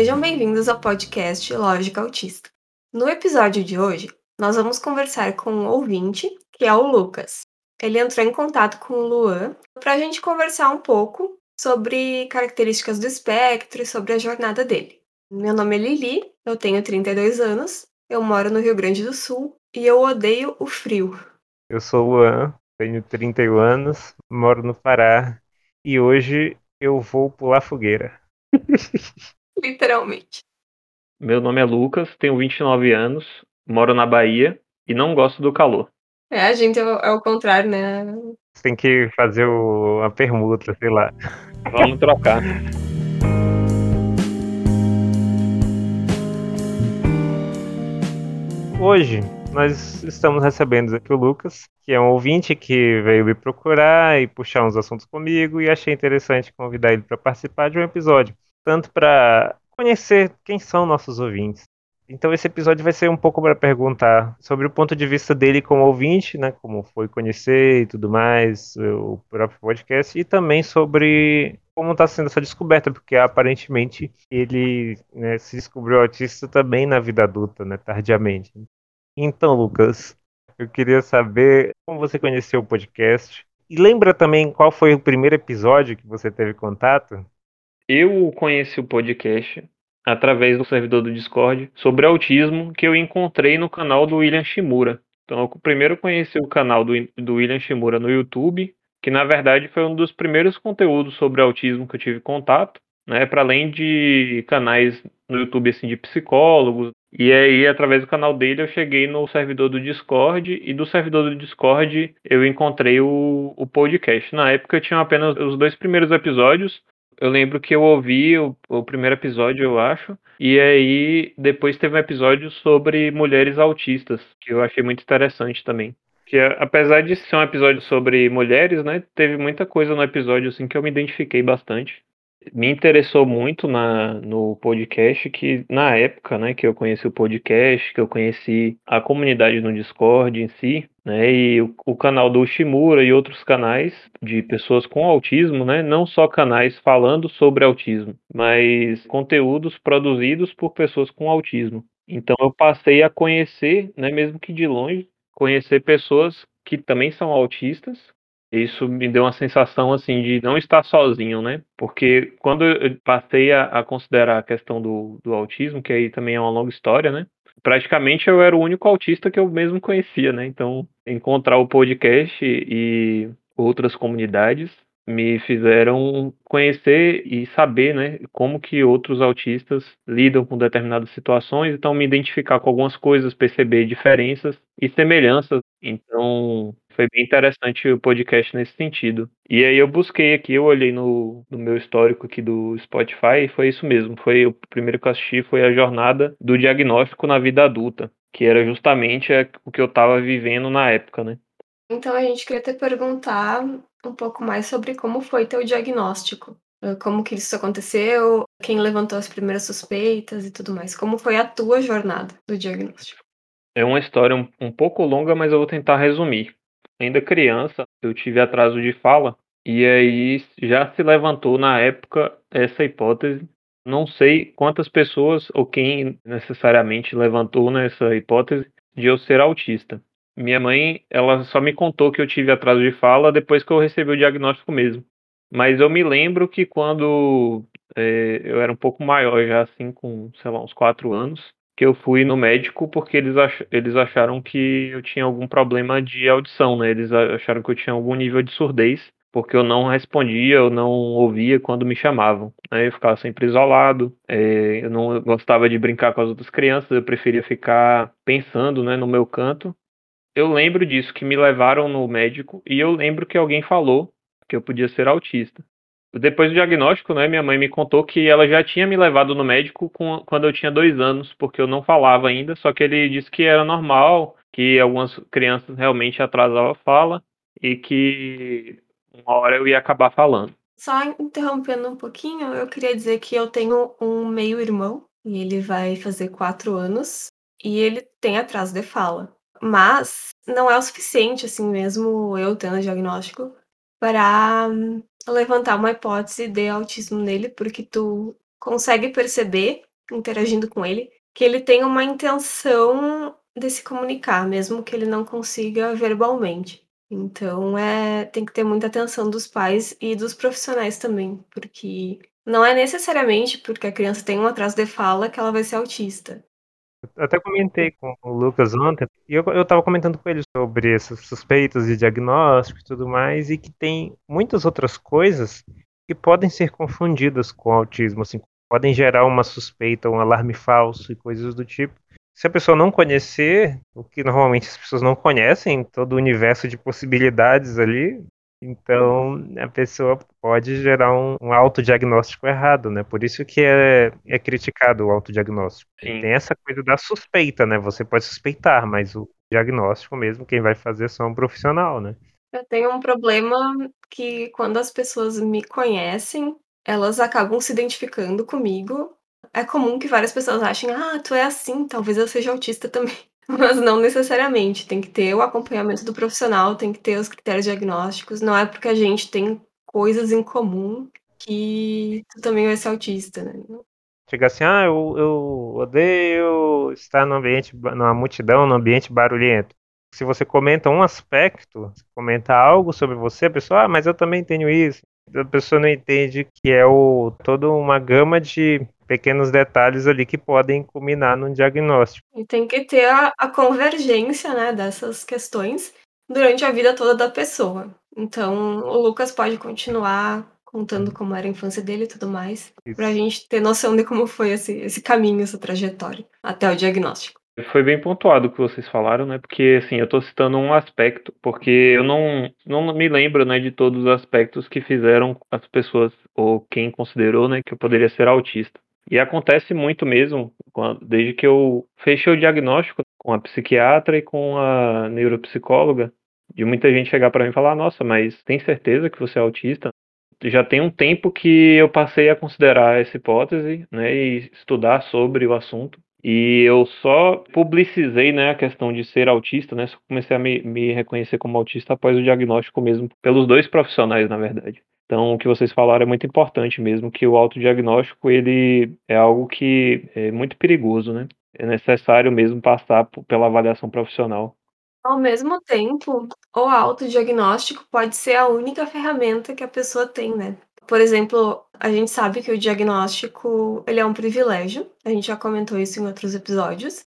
Sejam bem-vindos ao podcast Lógica Autista. No episódio de hoje, nós vamos conversar com um ouvinte, que é o Lucas. Ele entrou em contato com o Luan para a gente conversar um pouco sobre características do espectro e sobre a jornada dele. Meu nome é Lili, eu tenho 32 anos, eu moro no Rio Grande do Sul e eu odeio o frio. Eu sou o Luan, tenho 31 anos, moro no Pará e hoje eu vou pular fogueira. Literalmente. Meu nome é Lucas, tenho 29 anos, moro na Bahia e não gosto do calor. É, a gente é o, é o contrário, né? Você tem que fazer o, uma permuta, sei lá. Vamos trocar. Hoje nós estamos recebendo aqui o Lucas, que é um ouvinte que veio me procurar e puxar uns assuntos comigo e achei interessante convidar ele para participar de um episódio, tanto para conhecer quem são nossos ouvintes. Então esse episódio vai ser um pouco para perguntar sobre o ponto de vista dele como ouvinte, né, como foi conhecer e tudo mais, o próprio podcast, e também sobre como está sendo essa descoberta, porque aparentemente ele né, se descobriu autista também na vida adulta, né, tardiamente. Então, Lucas, eu queria saber como você conheceu o podcast. E lembra também qual foi o primeiro episódio que você teve contato? Eu conheci o podcast através do servidor do Discord sobre autismo que eu encontrei no canal do William Shimura. Então, eu primeiro conheci o canal do, do William Shimura no YouTube, que na verdade foi um dos primeiros conteúdos sobre autismo que eu tive contato, né? Para além de canais no YouTube assim de psicólogos. E aí, através do canal dele, eu cheguei no servidor do Discord e do servidor do Discord eu encontrei o, o podcast. Na época eu tinha apenas os dois primeiros episódios, eu lembro que eu ouvi o, o, primeiro episódio, eu acho, e aí depois teve um episódio sobre mulheres autistas, que eu achei muito interessante também. Que apesar de ser um episódio sobre mulheres, né, teve muita coisa no episódio assim que eu me identifiquei bastante me interessou muito na, no podcast que na época, né, que eu conheci o podcast, que eu conheci a comunidade no Discord em si, né, e o, o canal do Shimura e outros canais de pessoas com autismo, né, não só canais falando sobre autismo, mas conteúdos produzidos por pessoas com autismo. Então eu passei a conhecer, né, mesmo que de longe, conhecer pessoas que também são autistas isso me deu uma sensação assim de não estar sozinho, né? Porque quando eu passei a, a, considerar a questão do, do autismo, que aí também é uma longa história, né? Praticamente eu era o único autista que eu mesmo conhecia, né? Então, encontrar o podcast e outras comunidades me fizeram conhecer e saber, né, como que outros autistas lidam com determinadas situações, então me identificar com algumas coisas, perceber diferenças e semelhanças. Então, foi bem interessante o podcast nesse sentido. E aí eu busquei aqui, eu olhei no, no meu histórico aqui do Spotify e foi isso mesmo. Foi o primeiro que eu assisti foi a jornada do diagnóstico na vida adulta, que era justamente o que eu estava vivendo na época, né? Então a gente queria te perguntar um pouco mais sobre como foi teu diagnóstico. Ah, como que isso aconteceu, quem levantou as primeiras suspeitas e tudo mais. Como foi a tua jornada do diagnóstico? É uma história um, um pouco longa, mas eu vou tentar resumir. Ainda criança, eu tive atraso de fala e aí já se levantou na época essa hipótese. Não sei quantas pessoas ou quem necessariamente levantou nessa hipótese de eu ser autista. Minha mãe, ela só me contou que eu tive atraso de fala depois que eu recebi o diagnóstico mesmo. Mas eu me lembro que quando é, eu era um pouco maior, já assim, com, sei lá, uns quatro anos, que eu fui no médico porque eles, ach eles acharam que eu tinha algum problema de audição, né? Eles acharam que eu tinha algum nível de surdez, porque eu não respondia, eu não ouvia quando me chamavam. Né? Eu ficava sempre isolado, é, eu não gostava de brincar com as outras crianças, eu preferia ficar pensando né, no meu canto eu lembro disso, que me levaram no médico e eu lembro que alguém falou que eu podia ser autista. Depois do diagnóstico, né, minha mãe me contou que ela já tinha me levado no médico com, quando eu tinha dois anos, porque eu não falava ainda, só que ele disse que era normal, que algumas crianças realmente atrasavam a fala e que uma hora eu ia acabar falando. Só interrompendo um pouquinho, eu queria dizer que eu tenho um meio-irmão, e ele vai fazer quatro anos, e ele tem atraso de fala. Mas não é o suficiente, assim, mesmo eu tendo diagnóstico, para levantar uma hipótese de autismo nele, porque tu consegue perceber interagindo com ele, que ele tem uma intenção de se comunicar, mesmo que ele não consiga verbalmente. Então, é tem que ter muita atenção dos pais e dos profissionais também, porque não é necessariamente porque a criança tem um atraso de fala que ela vai ser autista. Até comentei com o Lucas ontem, e eu, eu tava comentando com ele sobre esses suspeitos de diagnóstico e tudo mais, e que tem muitas outras coisas que podem ser confundidas com autismo, assim, podem gerar uma suspeita, um alarme falso e coisas do tipo. Se a pessoa não conhecer, o que normalmente as pessoas não conhecem, todo o universo de possibilidades ali, então a pessoa pode gerar um, um autodiagnóstico errado, né? Por isso que é, é criticado o autodiagnóstico. Sim. Tem essa coisa da suspeita, né? Você pode suspeitar, mas o diagnóstico mesmo, quem vai fazer é só um profissional, né? Eu tenho um problema que quando as pessoas me conhecem, elas acabam se identificando comigo é comum que várias pessoas achem, ah, tu é assim, talvez eu seja autista também. Mas não necessariamente. Tem que ter o acompanhamento do profissional, tem que ter os critérios diagnósticos. Não é porque a gente tem coisas em comum que tu também vai ser autista, né? Chega assim, ah, eu, eu odeio estar no ambiente, numa multidão, no ambiente barulhento. Se você comenta um aspecto, comenta algo sobre você, a pessoa, ah, mas eu também tenho isso. A pessoa não entende que é o, toda uma gama de pequenos detalhes ali que podem culminar num diagnóstico. E tem que ter a, a convergência né, dessas questões durante a vida toda da pessoa. Então, o Lucas pode continuar contando como era a infância dele e tudo mais, para a gente ter noção de como foi esse, esse caminho, essa trajetória até o diagnóstico. Foi bem pontuado o que vocês falaram, né? Porque assim, eu estou citando um aspecto, porque eu não, não me lembro, né, de todos os aspectos que fizeram as pessoas ou quem considerou, né, que eu poderia ser autista. E acontece muito mesmo, desde que eu fechei o diagnóstico com a psiquiatra e com a neuropsicóloga, de muita gente chegar para mim e falar: Nossa, mas tem certeza que você é autista? Já tem um tempo que eu passei a considerar essa hipótese né, e estudar sobre o assunto. E eu só publicizei né, a questão de ser autista, né? Só comecei a me, me reconhecer como autista após o diagnóstico mesmo, pelos dois profissionais, na verdade. Então, o que vocês falaram é muito importante mesmo, que o autodiagnóstico ele é algo que é muito perigoso, né? É necessário mesmo passar pela avaliação profissional. Ao mesmo tempo, o autodiagnóstico pode ser a única ferramenta que a pessoa tem, né? Por exemplo, a gente sabe que o diagnóstico ele é um privilégio, a gente já comentou isso em outros episódios.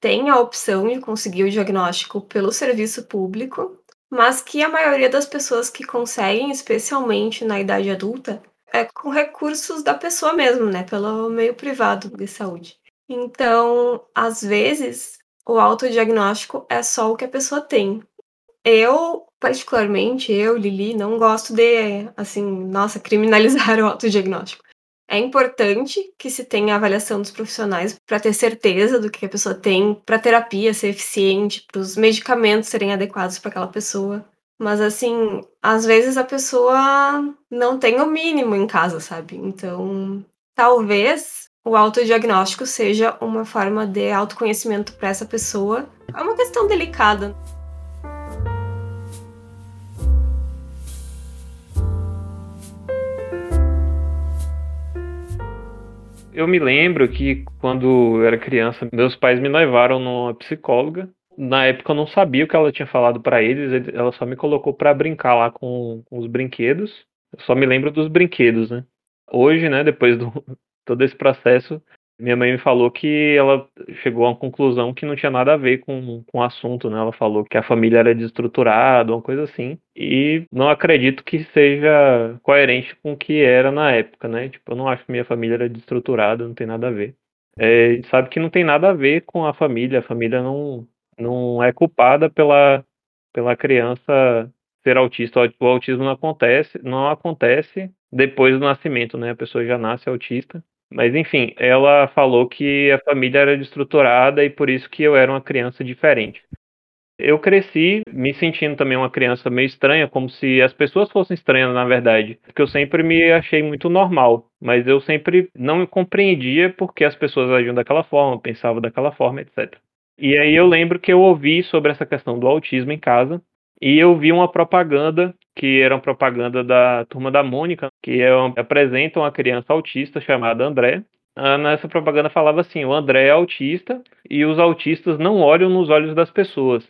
Tem a opção de conseguir o diagnóstico pelo serviço público, mas que a maioria das pessoas que conseguem, especialmente na idade adulta, é com recursos da pessoa mesmo, né? Pelo meio privado de saúde. Então, às vezes, o autodiagnóstico é só o que a pessoa tem. Eu, particularmente, eu, Lili, não gosto de, assim, nossa, criminalizar o autodiagnóstico. É importante que se tenha avaliação dos profissionais para ter certeza do que a pessoa tem, para a terapia ser eficiente, para os medicamentos serem adequados para aquela pessoa. Mas assim, às vezes a pessoa não tem o mínimo em casa, sabe? Então, talvez o autodiagnóstico seja uma forma de autoconhecimento para essa pessoa. É uma questão delicada. Eu me lembro que quando eu era criança, meus pais me levaram numa psicóloga. Na época eu não sabia o que ela tinha falado para eles, ela só me colocou para brincar lá com, com os brinquedos. Eu só me lembro dos brinquedos, né? Hoje, né, depois do todo esse processo, minha mãe me falou que ela chegou a uma conclusão que não tinha nada a ver com, com o assunto, né? Ela falou que a família era desestruturada, uma coisa assim. E não acredito que seja coerente com o que era na época, né? Tipo, eu não acho que minha família era desestruturada, não tem nada a ver. É, sabe que não tem nada a ver com a família. A família não, não é culpada pela, pela criança ser autista. O autismo não acontece, não acontece depois do nascimento, né? A pessoa já nasce autista. Mas enfim, ela falou que a família era destruturada e por isso que eu era uma criança diferente. Eu cresci me sentindo também uma criança meio estranha, como se as pessoas fossem estranhas, na verdade. Porque eu sempre me achei muito normal, mas eu sempre não compreendia porque as pessoas agiam daquela forma, pensavam daquela forma, etc. E aí eu lembro que eu ouvi sobre essa questão do autismo em casa, e eu vi uma propaganda que era uma propaganda da turma da Mônica, que é, apresenta uma criança autista chamada André. Ah, nessa propaganda falava assim: o André é autista e os autistas não olham nos olhos das pessoas.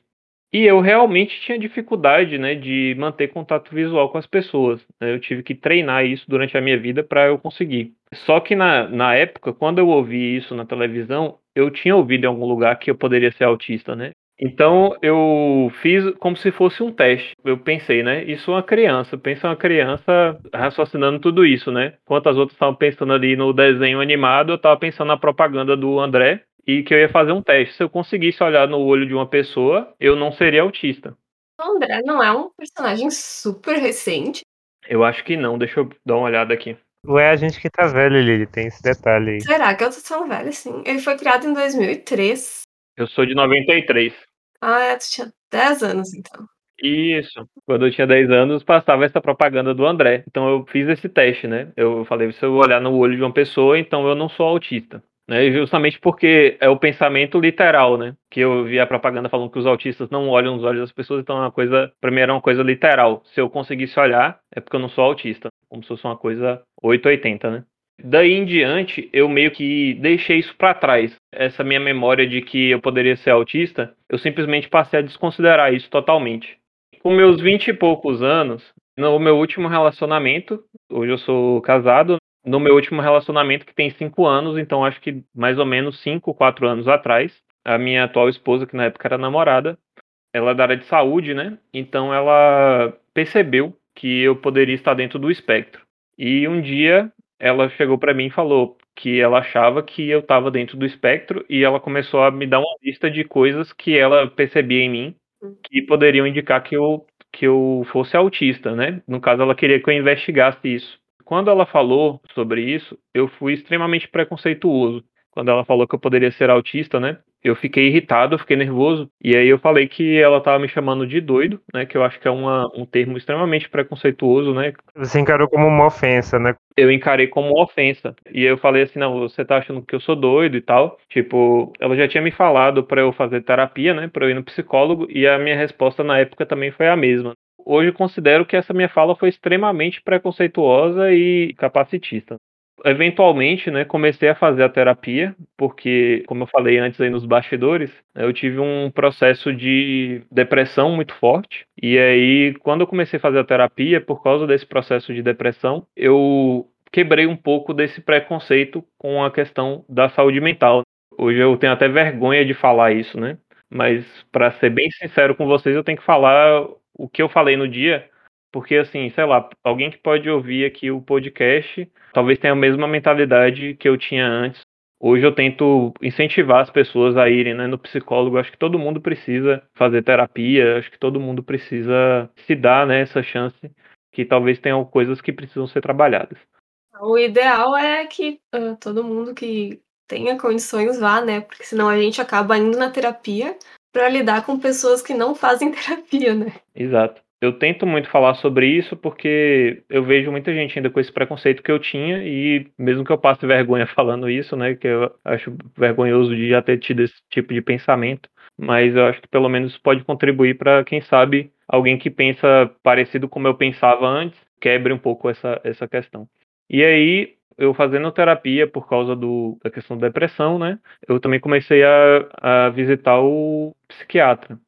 E eu realmente tinha dificuldade, né, de manter contato visual com as pessoas. né? Eu tive que treinar isso durante a minha vida para eu conseguir. Só que na, na época, quando eu ouvi isso na televisão, eu tinha ouvido em algum lugar que eu poderia ser autista, né? Então eu fiz como se fosse um teste. Eu pensei, né? Isso é uma criança. Pensa uma criança raciocinando tudo isso, né? Enquanto as outras estavam pensando ali no desenho animado, eu estava pensando na propaganda do André e que eu ia fazer um teste. Se eu conseguisse olhar no olho de uma pessoa, eu não seria autista. O André não é um personagem super recente. Eu acho que não. Deixa eu dar uma olhada aqui. Ué, a gente que tá velho, Lili, tem esse detalhe aí. Será que eu tô tão velha assim? Ele foi criado em 2003. Eu sou de 93. Ah, é, tu tinha 10 anos então. Isso. Quando eu tinha 10 anos, passava essa propaganda do André. Então eu fiz esse teste, né? Eu falei, se eu olhar no olho de uma pessoa, então eu não sou autista. Né? Justamente porque é o pensamento literal, né? Que eu vi a propaganda falando que os autistas não olham nos olhos das pessoas, então é uma coisa, pra mim era uma coisa literal. Se eu conseguisse olhar, é porque eu não sou autista. Como se fosse uma coisa 880, né? Daí em diante, eu meio que deixei isso para trás. Essa minha memória de que eu poderia ser autista, eu simplesmente passei a desconsiderar isso totalmente. Com meus 20 e poucos anos, no meu último relacionamento, hoje eu sou casado, no meu último relacionamento que tem 5 anos, então acho que mais ou menos 5, 4 anos atrás, a minha atual esposa, que na época era namorada, ela é da área de saúde, né? Então ela percebeu que eu poderia estar dentro do espectro. E um dia ela chegou para mim e falou que ela achava que eu estava dentro do espectro e ela começou a me dar uma lista de coisas que ela percebia em mim que poderiam indicar que eu que eu fosse autista, né? No caso, ela queria que eu investigasse isso. Quando ela falou sobre isso, eu fui extremamente preconceituoso. Quando ela falou que eu poderia ser autista, né? Eu fiquei irritado, eu fiquei nervoso. E aí eu falei que ela estava me chamando de doido, né? Que eu acho que é uma, um termo extremamente preconceituoso, né? Você encarou como uma ofensa, né? Eu encarei como uma ofensa. E eu falei assim, não, você tá achando que eu sou doido e tal. Tipo, ela já tinha me falado para eu fazer terapia, né? Para eu ir no psicólogo. E a minha resposta na época também foi a mesma. Hoje eu considero que essa minha fala foi extremamente preconceituosa e capacitista eventualmente, né, comecei a fazer a terapia, porque, como eu falei antes aí nos bastidores, eu tive um processo de depressão muito forte. E aí, quando eu comecei a fazer a terapia, por causa desse processo de depressão, eu quebrei um pouco desse preconceito com a questão da saúde mental. Hoje eu tenho até vergonha de falar isso, né? Mas, para ser bem sincero com vocês, eu tenho que falar o que eu falei no dia, porque, assim, sei lá, alguém que pode ouvir aqui o podcast talvez tenha a mesma mentalidade que eu tinha antes. Hoje eu tento incentivar as pessoas a irem né, no psicólogo. Acho que todo mundo precisa fazer terapia, acho que todo mundo precisa se dar né, essa chance, que talvez tenham coisas que precisam ser trabalhadas. O ideal é que uh, todo mundo que tenha condições vá, né? Porque senão a gente acaba indo na terapia para lidar com pessoas que não fazem terapia, né? Exato. Eu tento muito falar sobre isso porque eu vejo muita gente ainda com esse preconceito que eu tinha e mesmo que eu passe vergonha falando isso, né, que eu acho vergonhoso de já ter tido esse tipo de pensamento, mas eu acho que pelo menos pode contribuir para quem sabe alguém que pensa parecido como eu pensava antes, quebre um pouco essa essa questão. E aí eu fazendo terapia por causa do, da questão da depressão, né? Eu também comecei a, a visitar o psiquiatra.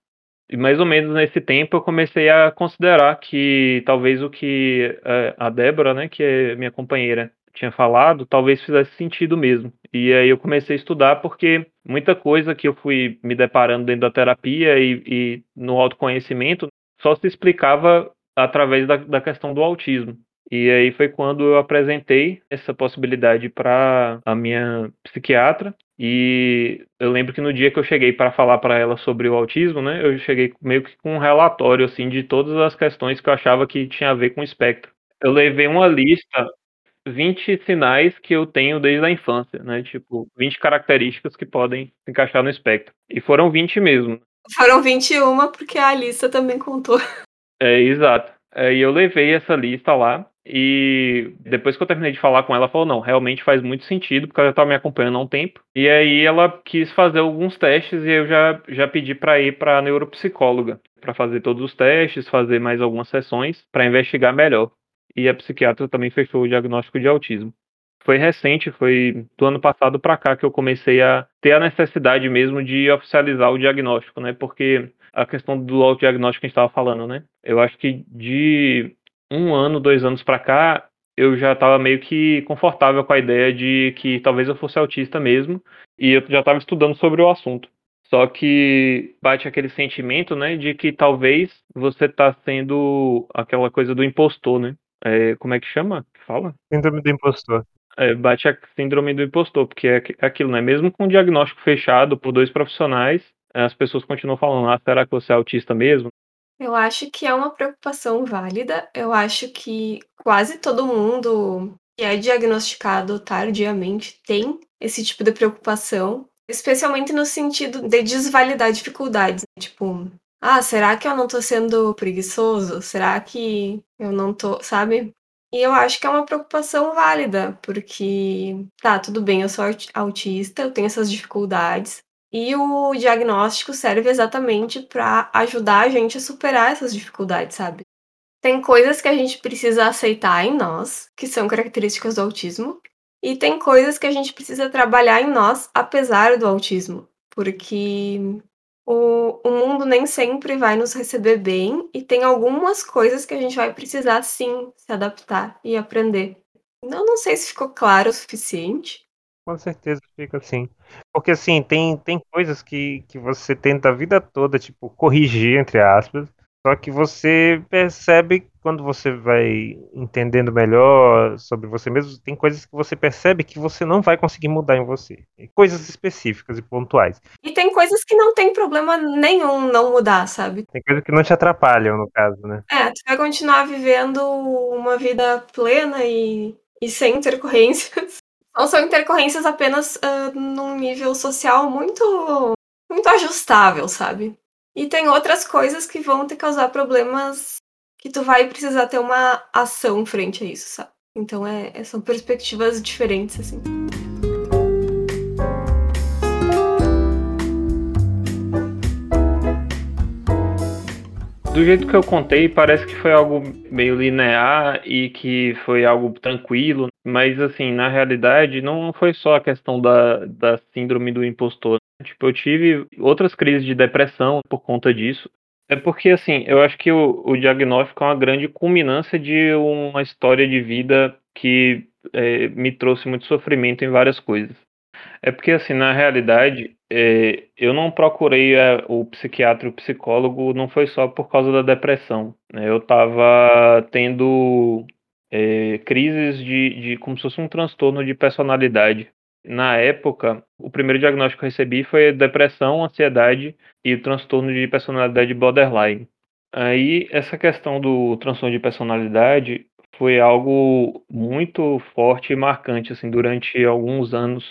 E mais ou menos nesse tempo eu comecei a considerar que talvez o que é, a Débora, né, que é minha companheira, tinha falado, talvez fizesse sentido mesmo. E aí eu comecei a estudar porque muita coisa que eu fui me deparando dentro da terapia e, e no autoconhecimento só se explicava através da, da questão do autismo. E aí foi quando eu apresentei essa possibilidade para a minha psiquiatra e eu lembro que no dia que eu cheguei para falar para ela sobre o autismo, né, eu cheguei meio que com um relatório assim de todas as questões que eu achava que tinha a ver com o espectro. Eu levei uma lista 20 sinais que eu tenho desde a infância, né? Tipo, 20 características que podem se encaixar no espectro. E foram 20 mesmo. Foram 21 porque a lista também contou. É, exato. E eu levei essa lista lá e depois que eu terminei de falar com ela, ela falou: não, realmente faz muito sentido, porque ela já estava me acompanhando há um tempo. E aí ela quis fazer alguns testes e eu já, já pedi para ir para a neuropsicóloga, para fazer todos os testes, fazer mais algumas sessões para investigar melhor. E a psiquiatra também fechou o diagnóstico de autismo. foi recente, foi do ano passado para cá que eu comecei a ter a necessidade mesmo de oficializar o diagnóstico, né? Porque a questão do autodiagnóstico que a gente estava falando, né? Eu acho que de um ano, dois anos para cá, eu já estava meio que confortável com a ideia de que talvez eu fosse autista mesmo, e eu já estava estudando sobre o assunto. Só que bate aquele sentimento, né, de que talvez você está sendo aquela coisa do impostor, né? É, como é que chama? Fala? Síndrome do impostor. É, bate a síndrome do impostor, porque é, é aquilo, né? Mesmo com o diagnóstico fechado por dois profissionais, as pessoas continuam falando, ah, será que você é autista mesmo? Eu acho que é uma preocupação válida. Eu acho que quase todo mundo que é diagnosticado tardiamente tem esse tipo de preocupação, especialmente no sentido de desvalidar dificuldades. Tipo, ah, será que eu não tô sendo preguiçoso? Será que eu não tô, sabe? E eu acho que é uma preocupação válida, porque tá, tudo bem, eu sou autista, eu tenho essas dificuldades, e o diagnóstico serve exatamente para ajudar a gente a superar essas dificuldades, sabe? Tem coisas que a gente precisa aceitar em nós, que são características do autismo, e tem coisas que a gente precisa trabalhar em nós apesar do autismo, porque o, o mundo nem sempre vai nos receber bem e tem algumas coisas que a gente vai precisar sim se adaptar e aprender. Eu não sei se ficou claro o suficiente. Com certeza fica assim. Porque assim, tem, tem coisas que, que você tenta a vida toda, tipo, corrigir, entre aspas, só que você percebe quando você vai entendendo melhor sobre você mesmo, tem coisas que você percebe que você não vai conseguir mudar em você. Coisas específicas e pontuais. E tem coisas que não tem problema nenhum não mudar, sabe? Tem coisas que não te atrapalham, no caso, né? É, tu vai continuar vivendo uma vida plena e, e sem intercorrências. Não são intercorrências apenas uh, num nível social muito, muito ajustável, sabe? E tem outras coisas que vão te causar problemas que tu vai precisar ter uma ação frente a isso, sabe? Então é são perspectivas diferentes, assim. Do jeito que eu contei, parece que foi algo meio linear e que foi algo tranquilo, mas assim, na realidade, não foi só a questão da, da síndrome do impostor. Tipo, eu tive outras crises de depressão por conta disso. É porque, assim, eu acho que o, o diagnóstico é uma grande culminância de uma história de vida que é, me trouxe muito sofrimento em várias coisas. É porque, assim, na realidade, eu não procurei é, o psiquiatra e o psicólogo, não foi só por causa da depressão. Né? Eu estava tendo é, crises de, de como se fosse um transtorno de personalidade. Na época, o primeiro diagnóstico que eu recebi foi depressão, ansiedade e transtorno de personalidade borderline. Aí, essa questão do transtorno de personalidade foi algo muito forte e marcante assim durante alguns anos.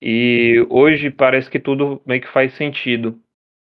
E hoje parece que tudo meio que faz sentido.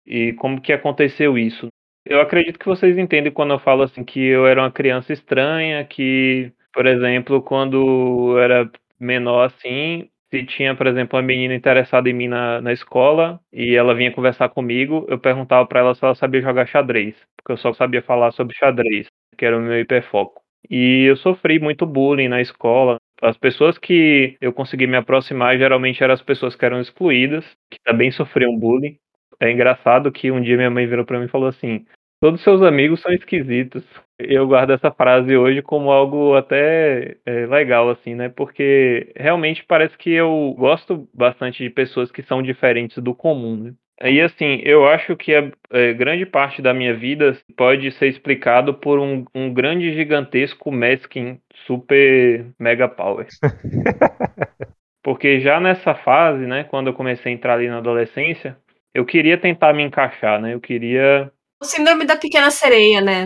E como que aconteceu isso? Eu acredito que vocês entendem quando eu falo assim que eu era uma criança estranha, que, por exemplo, quando eu era menor assim, se tinha, por exemplo, uma menina interessada em mim na, na escola e ela vinha conversar comigo, eu perguntava para ela se ela sabia jogar xadrez, porque eu só sabia falar sobre xadrez, que era o meu hiperfoco. E eu sofri muito bullying na escola. As pessoas que eu consegui me aproximar geralmente eram as pessoas que eram excluídas, que também sofriam bullying. É engraçado que um dia minha mãe virou para mim e falou assim: Todos seus amigos são esquisitos. Eu guardo essa frase hoje como algo até é, legal, assim, né? Porque realmente parece que eu gosto bastante de pessoas que são diferentes do comum, né? E assim, eu acho que a é, grande parte da minha vida pode ser explicado por um, um grande, gigantesco Meskin super mega power. Porque já nessa fase, né, quando eu comecei a entrar ali na adolescência, eu queria tentar me encaixar, né? Eu queria o síndrome da pequena sereia, né?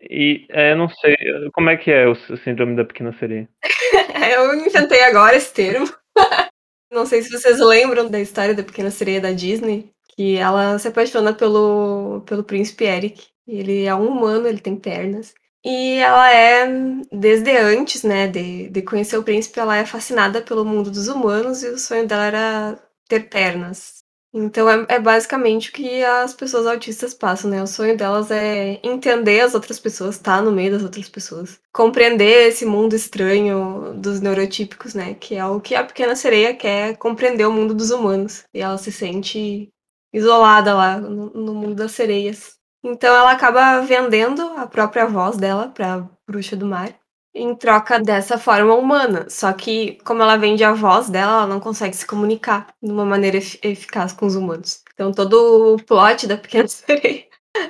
E é, não sei, como é que é o síndrome da pequena sereia? eu inventei agora esse termo. não sei se vocês lembram da história da pequena sereia da Disney, que ela se apaixona pelo, pelo príncipe Eric. Ele é um humano, ele tem pernas. E ela é, desde antes, né, de, de conhecer o príncipe, ela é fascinada pelo mundo dos humanos e o sonho dela era ter pernas. Então é, é, basicamente o que as pessoas autistas passam, né? O sonho delas é entender as outras pessoas, estar tá no meio das outras pessoas, compreender esse mundo estranho dos neurotípicos, né? Que é o que a pequena sereia quer compreender o mundo dos humanos. E ela se sente isolada lá no, no mundo das sereias. Então ela acaba vendendo a própria voz dela para bruxa do mar em troca dessa forma humana. Só que, como ela vende a voz dela, ela não consegue se comunicar de uma maneira eficaz com os humanos. Então, todo o plot da Pequena Sereia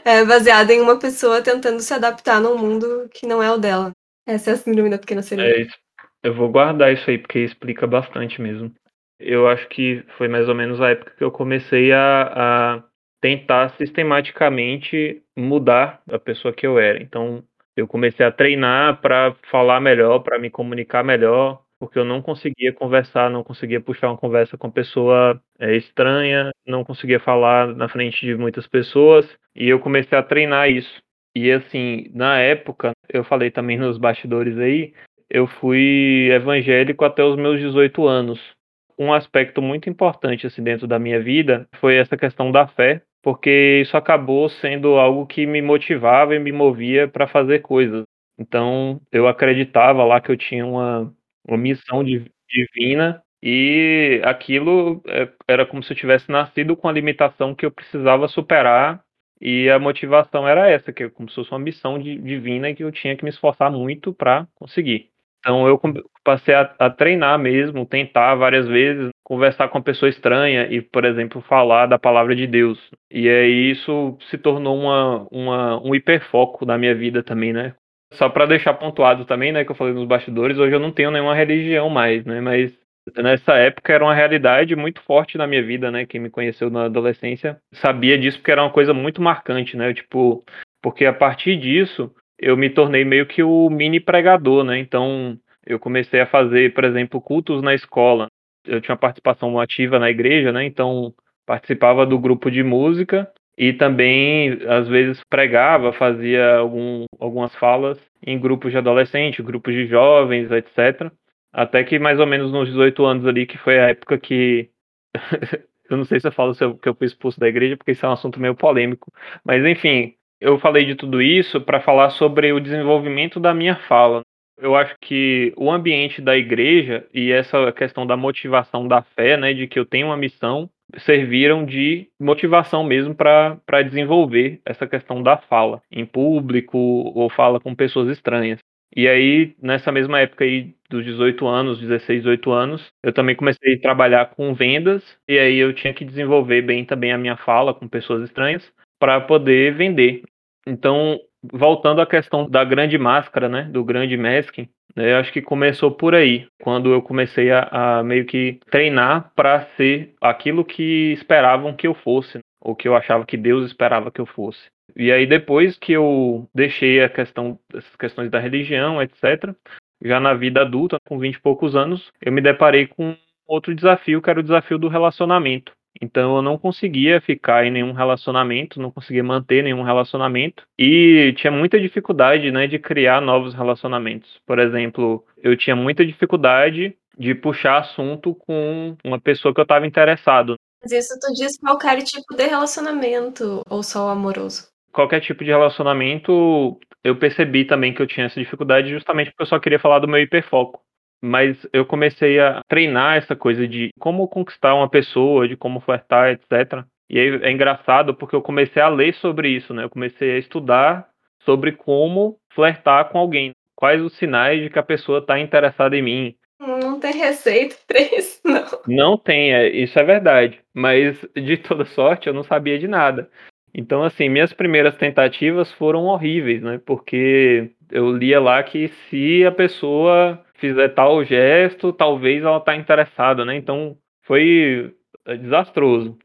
é baseado em uma pessoa tentando se adaptar num mundo que não é o dela. Essa é a síndrome da Pequena Sereia. É isso. Eu vou guardar isso aí, porque explica bastante mesmo. Eu acho que foi mais ou menos a época que eu comecei a, a tentar sistematicamente mudar a pessoa que eu era. Então, eu comecei a treinar para falar melhor, para me comunicar melhor, porque eu não conseguia conversar, não conseguia puxar uma conversa com pessoa é, estranha, não conseguia falar na frente de muitas pessoas, e eu comecei a treinar isso. E assim, na época, eu falei também nos bastidores aí, eu fui evangélico até os meus 18 anos. Um aspecto muito importante assim dentro da minha vida foi essa questão da fé, porque isso acabou sendo algo que me motivava e me movia para fazer coisas. Então, eu acreditava lá que eu tinha uma, uma missão divina e aquilo é, era como se eu tivesse nascido com a limitação que eu precisava superar e a motivação era essa, que é como se fosse uma missão divina que eu tinha que me esforçar muito para conseguir. Então eu passei a, a, treinar mesmo, tentar várias vezes, conversar com uma pessoa estranha e, por exemplo, falar da palavra de Deus. E aí isso se tornou uma, uma, um hiperfoco na minha vida também, né? Só para deixar pontuado também, né, que eu falei nos bastidores, hoje eu não tenho nenhuma religião mais, né? Mas nessa época era uma realidade muito forte na minha vida, né? Quem me conheceu na adolescência sabia disso porque era uma coisa muito marcante, né? Tipo, porque a partir disso eu me tornei meio que o mini pregador, né? Então, eu comecei a fazer, por exemplo, cultos na escola. Eu tinha participação ativa na igreja, né? Então, participava do grupo de música e também, às vezes, pregava, fazia algum, algumas falas em grupos de adolescentes, grupos de jovens, etc. Até que mais ou menos nos 18 anos ali, que foi a época que. eu não sei se eu falo que eu fui expulso da igreja, porque isso é um assunto meio polêmico. Mas, enfim, eu falei de tudo isso para falar sobre o desenvolvimento da minha fala. Eu acho que o ambiente da igreja e essa questão da motivação da fé, né, de que eu tenho uma missão, serviram de motivação mesmo para desenvolver essa questão da fala em público ou fala com pessoas estranhas. E aí, nessa mesma época aí dos 18 anos, 16, 18 anos, eu também comecei a trabalhar com vendas e aí eu tinha que desenvolver bem também a minha fala com pessoas estranhas para poder vender. Então, voltando à questão da grande máscara, né, do grande masking, né, eu acho que começou por aí, quando eu comecei a, a meio que treinar para ser aquilo que esperavam que eu fosse, ou que eu achava que Deus esperava que eu fosse. E aí depois que eu deixei a questão essas questões da religião, etc, já na vida adulta, com 20 e poucos anos, eu me deparei com outro desafio, que era o desafio do relacionamento. Então eu não conseguia ficar em nenhum relacionamento, não conseguia manter nenhum relacionamento e tinha muita dificuldade, né, de criar novos relacionamentos. Por exemplo, eu tinha muita dificuldade de puxar assunto com uma pessoa que eu estava interessado. Mas isso tu diz qualquer tipo de relacionamento ou só o amoroso? Qualquer tipo de relacionamento, eu percebi também que eu tinha essa dificuldade justamente porque eu só queria falar do meu hiperfoco mas eu comecei a treinar essa coisa de como conquistar uma pessoa, de como flertar, etc. E aí é engraçado porque eu comecei a ler sobre isso, né? Eu comecei a estudar sobre como flertar com alguém. Quais os sinais de que a pessoa está interessada em mim. Não tem receita para isso, não. Não tem, é, isso é verdade. Mas de toda sorte eu não sabia de nada. Então, assim, minhas primeiras tentativas foram horríveis, né? Porque eu lia lá que se a pessoa fizer tal gesto, talvez ela tá interessada, né? Então foi é, desastroso.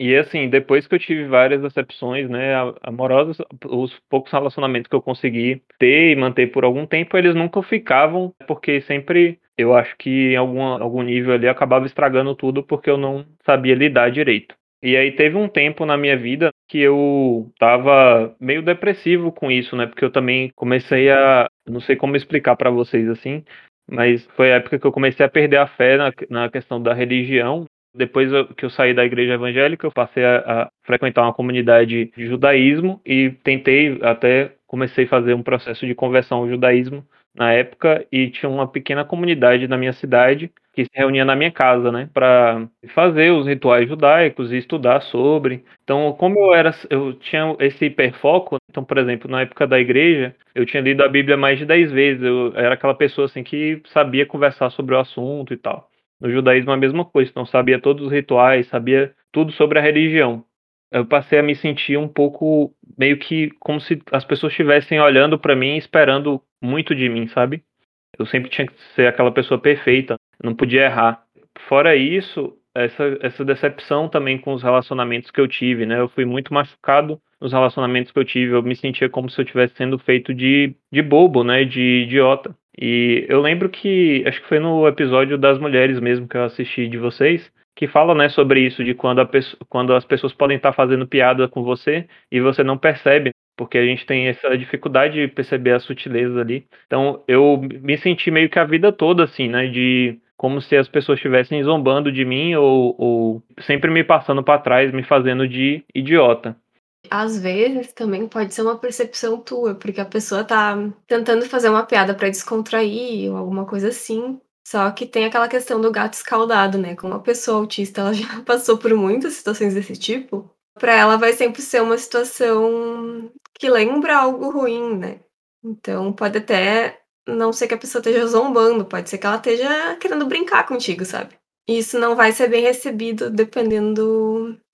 E assim, depois que eu tive várias decepções, né, amorosas, os poucos relacionamentos que eu consegui ter e manter por algum tempo, eles nunca ficavam, porque sempre eu acho que em algum, algum nível ali acabava estragando tudo porque eu não sabia lidar direito. E aí teve um tempo na minha vida que eu tava meio depressivo com isso, né? Porque eu também comecei a, não sei como explicar para vocês assim, mas foi a época que eu comecei a perder a fé na, na questão da religião. Depois que eu saí da igreja evangélica, eu passei a, a, frequentar uma comunidade de judaísmo e tentei até comecei a fazer um processo de conversão ao judaísmo na época e tinha uma pequena comunidade na minha cidade que se reunia na minha casa, né, para fazer os rituais judaicos e estudar sobre. Então, como eu era, eu tinha esse hiperfoco. Então, por exemplo, na época da igreja, eu tinha lido a Bíblia mais de dez vezes. Eu era aquela pessoa assim que sabia conversar sobre o assunto e tal. No judaísmo a mesma coisa, então sabia todos os rituais, sabia tudo sobre a religião. Eu passei a me sentir um pouco meio que como se as pessoas estivessem olhando para mim, esperando muito de mim, sabe? Eu sempre tinha que ser aquela pessoa perfeita, não podia errar. Fora isso, essa, essa decepção também com os relacionamentos que eu tive, né? Eu fui muito machucado nos relacionamentos que eu tive. Eu me sentia como se eu estivesse sendo feito de, de bobo, né? De idiota. E eu lembro que, acho que foi no episódio das mulheres mesmo que eu assisti de vocês, que fala, né, sobre isso, de quando, pessoa, quando as pessoas podem estar fazendo piada com você e você não percebe, porque a gente tem essa dificuldade de perceber as sutilezas ali. Então, eu me senti meio que a vida toda, assim, né, de como se as pessoas estivessem zombando de mim ou, ou sempre me passando para trás, me fazendo de idiota às vezes também pode ser uma percepção tua, porque a pessoa tá tentando fazer uma piada para descontrair ou alguma coisa assim. Só que tem aquela questão do gato escaldado, né? Como uma pessoa autista ela já passou por muitas situações desse tipo, para ela vai sempre ser uma situação que lembra algo ruim, né? Então pode até não ser que a pessoa esteja zombando, pode ser que ela esteja querendo brincar contigo, sabe? isso não vai ser bem recebido dependendo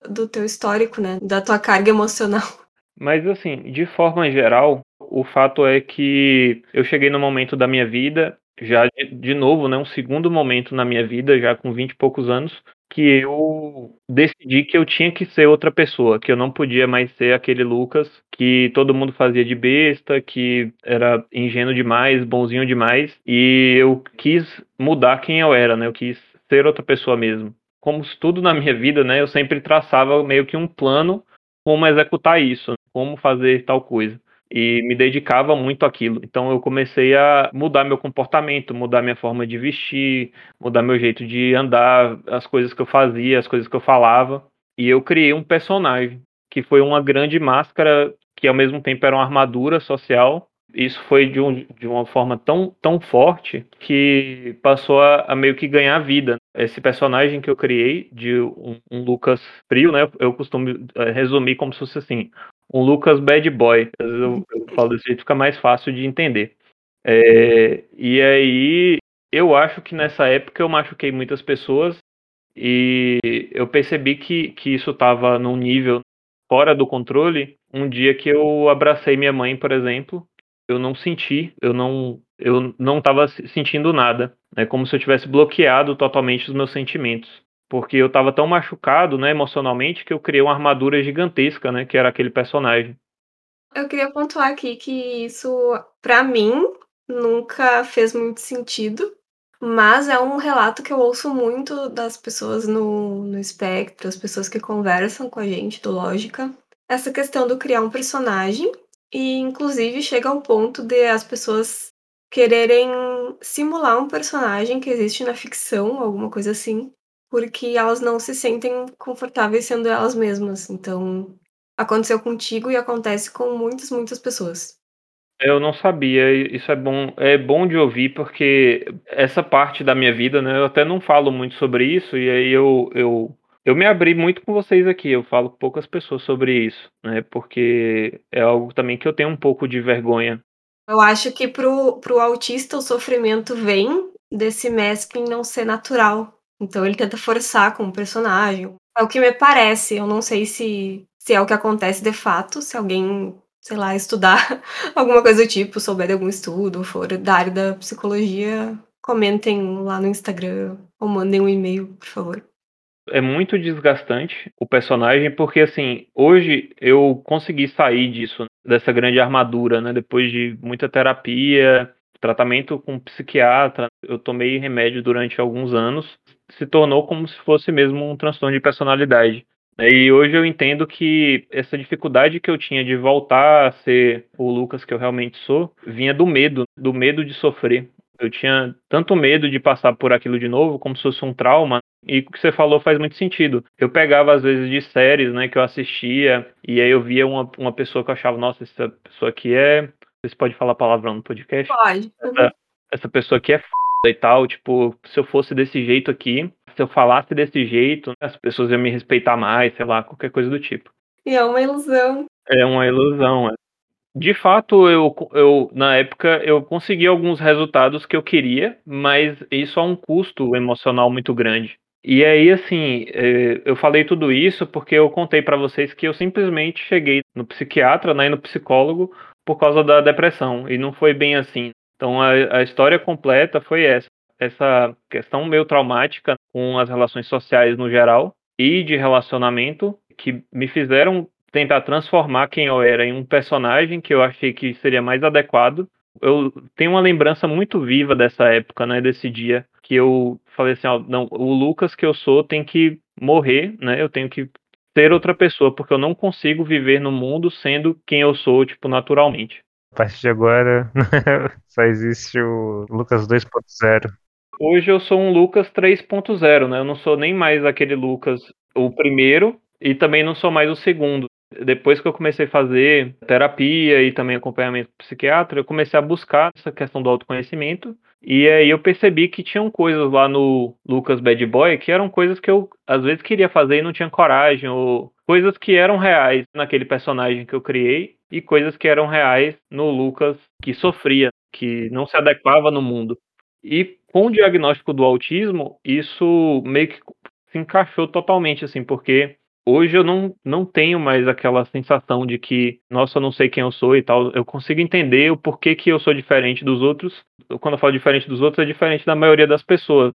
do, do teu histórico, né? Da tua carga emocional. Mas assim, de forma geral, o fato é que eu cheguei no momento da minha vida, já de, de novo, né, um segundo momento na minha vida, já com 20 e poucos anos, que eu decidi que eu tinha que ser outra pessoa, que eu não podia mais ser aquele Lucas que todo mundo fazia de besta, que era ingênuo demais, bonzinho demais, e eu quis mudar quem eu era, né? Eu quis ser outra pessoa mesmo. Como tudo na minha vida, né, eu sempre traçava meio que um plano como executar isso, como fazer tal coisa. E me dedicava muito àquilo. Então eu comecei a mudar meu comportamento, mudar minha forma de vestir, mudar meu jeito de andar, as coisas que eu fazia, as coisas que eu falava. E eu criei um personagem que foi uma grande máscara que ao mesmo tempo era uma armadura social isso foi de, um, de uma forma tão, tão forte que passou a, a, meio que ganhar vida. Esse personagem que eu criei, de um, um Lucas frio, né? Eu costumo é, resumir como se fosse assim: um Lucas bad boy. Às vezes eu, eu falo desse jeito, fica mais fácil de entender. É, e aí, eu acho que nessa época eu machuquei muitas pessoas e eu percebi que, que isso estava num nível fora do controle. Um dia que eu abracei minha mãe, por exemplo, eu não senti, eu não eu não estava sentindo nada, é né, como se eu tivesse bloqueado totalmente os meus sentimentos, porque eu estava tão machucado, né, emocionalmente, que eu criei uma armadura gigantesca, né, que era aquele personagem. Eu queria pontuar aqui que isso, para mim, nunca fez muito sentido, mas é um relato que eu ouço muito das pessoas no, no espectro, as pessoas que conversam com a gente do Lógica. Essa questão do criar um personagem e inclusive chega ao ponto de as pessoas quererem simular um personagem que existe na ficção, alguma coisa assim, porque elas não se sentem confortáveis sendo elas mesmas. Então, aconteceu contigo e acontece com muitas, muitas pessoas. Eu não sabia, isso é bom, é bom de ouvir porque essa parte da minha vida, né, eu até não falo muito sobre isso e aí eu, eu eu me abri muito com vocês aqui, eu falo com poucas pessoas sobre isso, né? Porque é algo também que eu tenho um pouco de vergonha. Eu acho que pro, pro autista o sofrimento vem desse masking não ser natural. Então ele tenta forçar com o personagem. É o que me parece, eu não sei se, se é o que acontece de fato, se alguém, sei lá, estudar alguma coisa do tipo, souber de algum estudo, for da área da psicologia, comentem lá no Instagram ou mandem um e-mail, por favor é muito desgastante o personagem, porque assim, hoje eu consegui sair disso, dessa grande armadura, né? Depois de muita terapia, tratamento com psiquiatra, eu tomei remédio durante alguns anos, se tornou como se fosse mesmo um transtorno de personalidade. E hoje eu entendo que essa dificuldade que eu tinha de voltar a ser o Lucas que eu realmente sou, vinha do medo, do medo de sofrer. Eu tinha tanto medo de passar por aquilo de novo, como se fosse um trauma, E o que você falou faz muito sentido. Eu pegava, às vezes, de séries, né, que eu assistia, e aí eu via uma, uma pessoa que eu achava, nossa, essa pessoa aqui é. Você pode falar palavrão no podcast? Pode. Essa, essa pessoa aqui é f e tal. Tipo, se eu fosse desse jeito aqui, se eu falasse desse jeito, as pessoas iam me respeitar mais, sei lá, qualquer coisa do tipo. E é uma ilusão. É uma ilusão, é. De fato, eu, eu na época eu consegui alguns resultados que eu queria, mas isso a um custo emocional muito grande. E aí, assim, é, eu falei tudo isso porque eu contei para vocês que eu simplesmente cheguei no psiquiatra, né, e no psicólogo por causa da depressão, e não foi bem assim. Então, a, a história completa foi essa. Essa questão meio traumática com as relações sociais no geral e de relacionamento que me fizeram tentar transformar quem eu era em um personagem que eu achei que seria mais adequado. Eu tenho uma lembrança muito viva dessa época, né, desse dia que eu falei assim, ó, não, o Lucas que eu sou tem que morrer, né? Eu tenho que ser outra pessoa, porque eu não consigo viver no mundo sendo quem eu sou, tipo, naturalmente. Partir de agora, só existe o Lucas 2.0. Hoje eu sou um Lucas 3.0, né? Eu não sou nem mais aquele Lucas, o primeiro, e também não sou mais o segundo. Depois que eu comecei a fazer terapia e também acompanhamento psiquiatra, eu comecei a buscar essa questão do autoconhecimento. E aí eu percebi que tinham coisas lá no Lucas Bad Boy que eram coisas que eu às vezes queria fazer e não tinha coragem, ou coisas que eram reais naquele personagem que eu criei e coisas que eram reais no Lucas que sofria, que não se adequava no mundo. E com o diagnóstico do autismo, isso meio que se encaixou totalmente, assim, porque hoje eu não, não tenho mais aquela sensação de que, nossa, eu não sei quem eu sou e tal. Eu consigo entender o porquê que eu sou diferente dos outros. Quando eu falo diferente dos outros, é diferente da maioria das pessoas.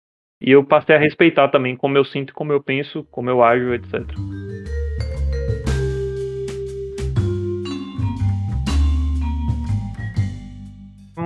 E eu passei a respeitar também como eu sinto, como eu penso, como eu ajo, etc.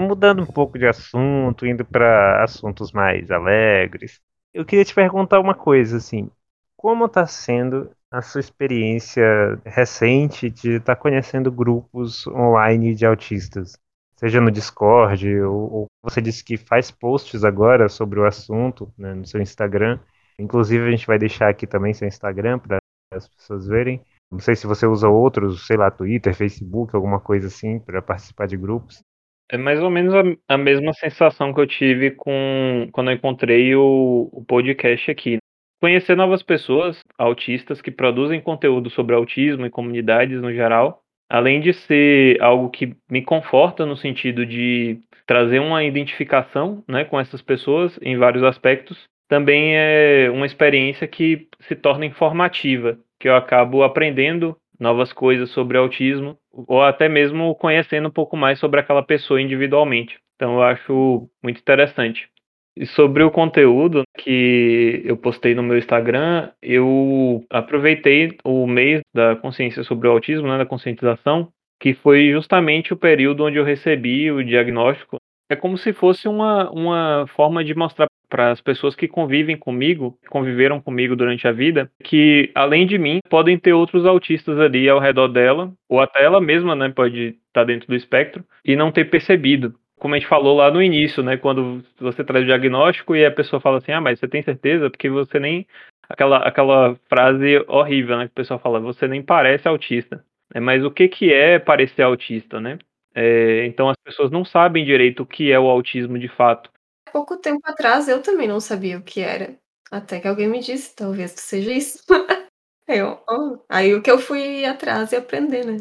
Mudando um pouco de assunto, indo para assuntos mais alegres, eu queria te perguntar uma coisa, assim, como está sendo a sua experiência recente de estar tá conhecendo grupos online de autistas? Seja no Discord, ou, ou, você disse que faz posts agora sobre o assunto né, no seu Instagram. Inclusive, a gente vai deixar aqui também seu Instagram para as pessoas verem. Não sei se você usa outros, sei lá, Twitter, Facebook, alguma coisa assim, para participar de grupos. É mais ou menos a, a, mesma sensação que eu tive com quando eu encontrei o, o podcast aqui. Conhecer novas pessoas autistas que produzem conteúdo sobre autismo e comunidades no geral, além de ser algo que me conforta no sentido de trazer uma identificação né, com essas pessoas em vários aspectos, também é uma experiência que se torna informativa, que eu acabo aprendendo novas coisas sobre autismo ou até mesmo conhecendo um pouco mais sobre aquela pessoa individualmente. Então eu acho muito interessante. E sobre o conteúdo que eu postei no meu Instagram, eu aproveitei o mês da consciência sobre o autismo, né, da conscientização, que foi justamente o período onde eu recebi o diagnóstico. É como se fosse uma, uma forma de mostrar para as pessoas que convivem comigo, conviveram comigo durante a vida, que além de mim, podem ter outros autistas ali ao redor dela, ou até ela mesma, né, pode estar dentro do espectro, e não ter percebido como a gente falou lá no início, né? Quando você traz o diagnóstico e a pessoa fala assim, ah, mas você tem certeza? Porque você nem. Aquela, aquela frase horrível, né? Que o pessoal fala, você nem parece autista. É, mas o que, que é parecer autista, né? É, então as pessoas não sabem direito o que é o autismo de fato. Pouco tempo atrás eu também não sabia o que era. Até que alguém me disse, talvez seja isso. eu, oh. Aí o que eu fui atrás e aprender, né?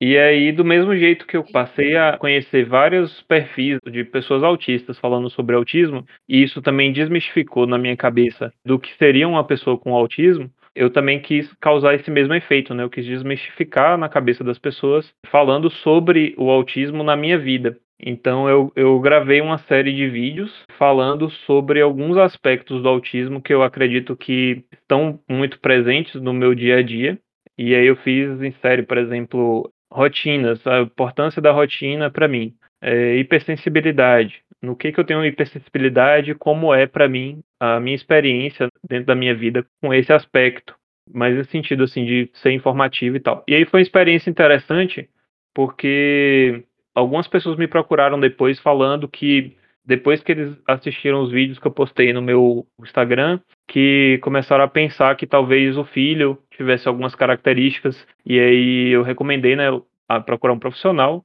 E aí, do mesmo jeito que eu passei a conhecer vários perfis de pessoas autistas falando sobre autismo, e isso também desmistificou na minha cabeça do que seria uma pessoa com autismo, eu também quis causar esse mesmo efeito, né? Eu quis desmistificar na cabeça das pessoas falando sobre o autismo na minha vida. Então eu, eu gravei uma série de vídeos falando sobre alguns aspectos do autismo que eu acredito que estão muito presentes no meu dia a dia. E aí eu fiz em série, por exemplo, rotinas, a importância da rotina para mim. É, hipersensibilidade. No que, que eu tenho hipersensibilidade, como é para mim a minha experiência dentro da minha vida com esse aspecto, mas no sentido assim de ser informativo e tal. E aí foi uma experiência interessante porque algumas pessoas me procuraram depois falando que depois que eles assistiram os vídeos que eu postei no meu Instagram, que começaram a pensar que talvez o filho tivesse algumas características e aí eu recomendei, né, a procurar um profissional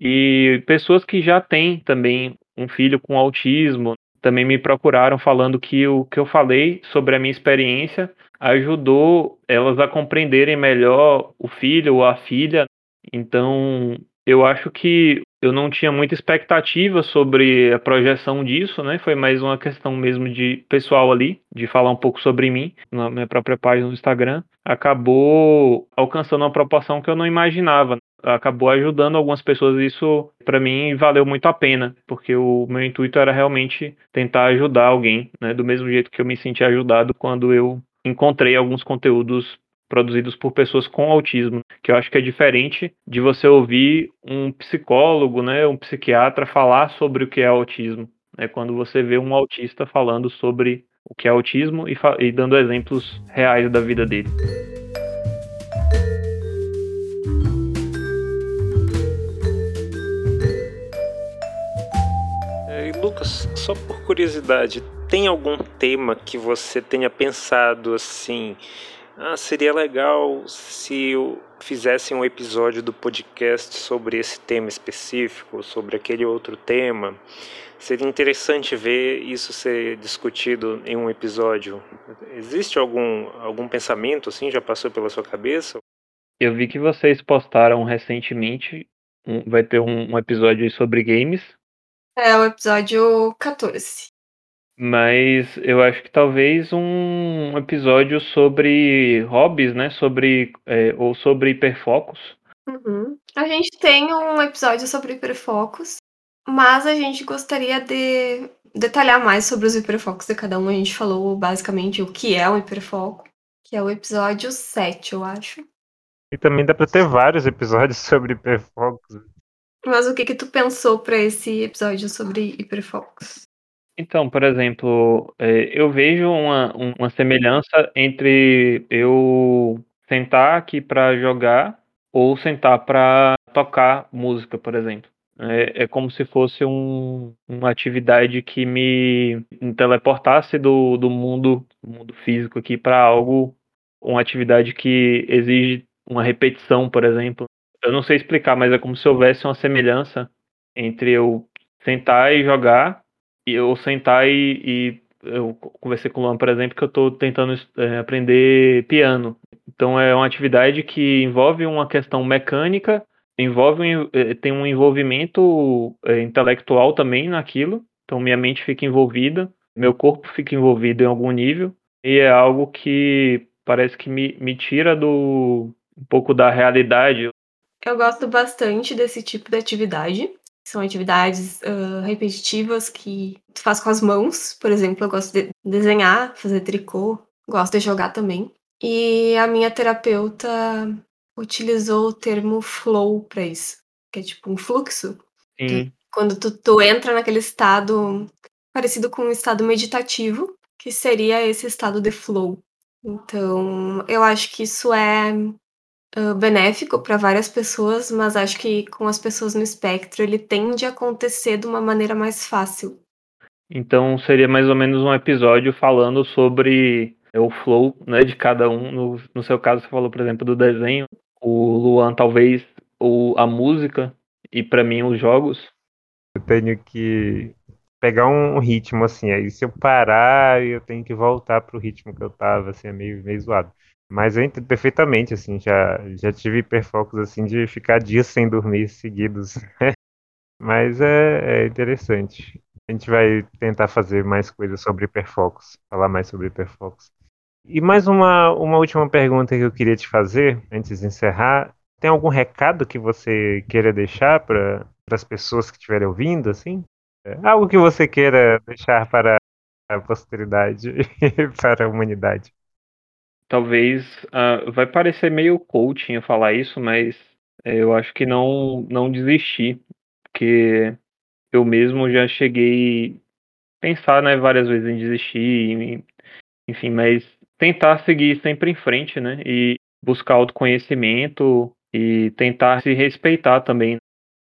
e pessoas que já têm também um filho com autismo também me procuraram falando que o que eu falei sobre a minha experiência ajudou elas a compreenderem melhor o filho ou a filha. Então, eu acho que eu não tinha muita expectativa sobre a projeção disso, né? Foi mais uma questão mesmo de pessoal ali, de falar um pouco sobre mim na minha própria página no Instagram. Acabou alcançando uma proporção que eu não imaginava. Acabou ajudando algumas pessoas. Isso para mim valeu muito a pena, porque o meu intuito era realmente tentar ajudar alguém, né? Do mesmo jeito que eu me senti ajudado quando eu encontrei alguns conteúdos produzidos por pessoas com autismo, que eu acho que é diferente de você ouvir um psicólogo, né, um psiquiatra falar sobre o que é autismo. É quando você vê um autista falando sobre o que é autismo e, e dando exemplos reais da vida dele. Só por curiosidade, tem algum tema que você tenha pensado assim? Ah, seria legal se eu fizesse um episódio do podcast sobre esse tema específico, sobre aquele outro tema. Seria interessante ver isso ser discutido em um episódio. Existe algum, algum pensamento assim? Já passou pela sua cabeça? Eu vi que vocês postaram recentemente. Um, vai ter um, um episódio sobre games. É o episódio 14. Mas eu acho que talvez um episódio sobre hobbies, né? Sobre é, ou sobre hiperfocos. Uhum. A gente tem um episódio sobre hiperfocos, mas a gente gostaria de detalhar mais sobre os hiperfocos de cada um. A gente falou basicamente o que é um hiperfoco, que é o episódio 7, eu acho. E também dá para ter vários episódios sobre hiperfocos. Mas o que que tu pensou para esse episódio sobre hiperfocos? Então, por exemplo, é, eu vejo uma, uma semelhança entre eu sentar aqui para jogar ou sentar para tocar música, por exemplo. É, é como se fosse um, uma atividade que me teleportasse do, do mundo, do mundo físico aqui para algo, uma atividade que exige uma repetição, por exemplo. Eu não sei explicar, mas é como se houvesse uma semelhança entre eu sentar e jogar e eu sentar e, e eu conversei com o Luan, por exemplo, que eu estou tentando é, aprender piano. Então é uma atividade que envolve uma questão mecânica, envolve é, tem um envolvimento é, intelectual também naquilo. Então minha mente fica envolvida, meu corpo fica envolvido em algum nível e é algo que parece que me, me tira do um pouco da realidade. Eu gosto bastante desse tipo de atividade. São atividades uh, repetitivas que tu faz com as mãos. Por exemplo, eu gosto de desenhar, fazer tricô, gosto de jogar também. E a minha terapeuta utilizou o termo flow para isso, que é tipo um fluxo. Sim. Quando tu, tu entra naquele estado parecido com um estado meditativo, que seria esse estado de flow. Então, eu acho que isso é benéfico para várias pessoas, mas acho que com as pessoas no espectro ele tende a acontecer de uma maneira mais fácil. Então seria mais ou menos um episódio falando sobre o flow né, de cada um. No, no seu caso, você falou, por exemplo, do desenho. O Luan, talvez, ou a música, e para mim, os jogos. Eu tenho que pegar um ritmo, assim, aí se eu parar, eu tenho que voltar pro ritmo que eu tava, assim, é meio, meio zoado. Mas eu entendo perfeitamente, assim, já, já tive hiperfocos, assim, de ficar dias sem dormir seguidos. Mas é, é interessante. A gente vai tentar fazer mais coisas sobre hiperfocos, falar mais sobre hiperfocos. E mais uma, uma última pergunta que eu queria te fazer, antes de encerrar. Tem algum recado que você queira deixar para as pessoas que estiverem ouvindo, assim? É, algo que você queira deixar para a posteridade e para a humanidade? Talvez uh, vai parecer meio coaching eu falar isso, mas é, eu acho que não não desistir, porque eu mesmo já cheguei a pensar, né, várias vezes em desistir, enfim, mas tentar seguir sempre em frente, né, e buscar autoconhecimento e tentar se respeitar também.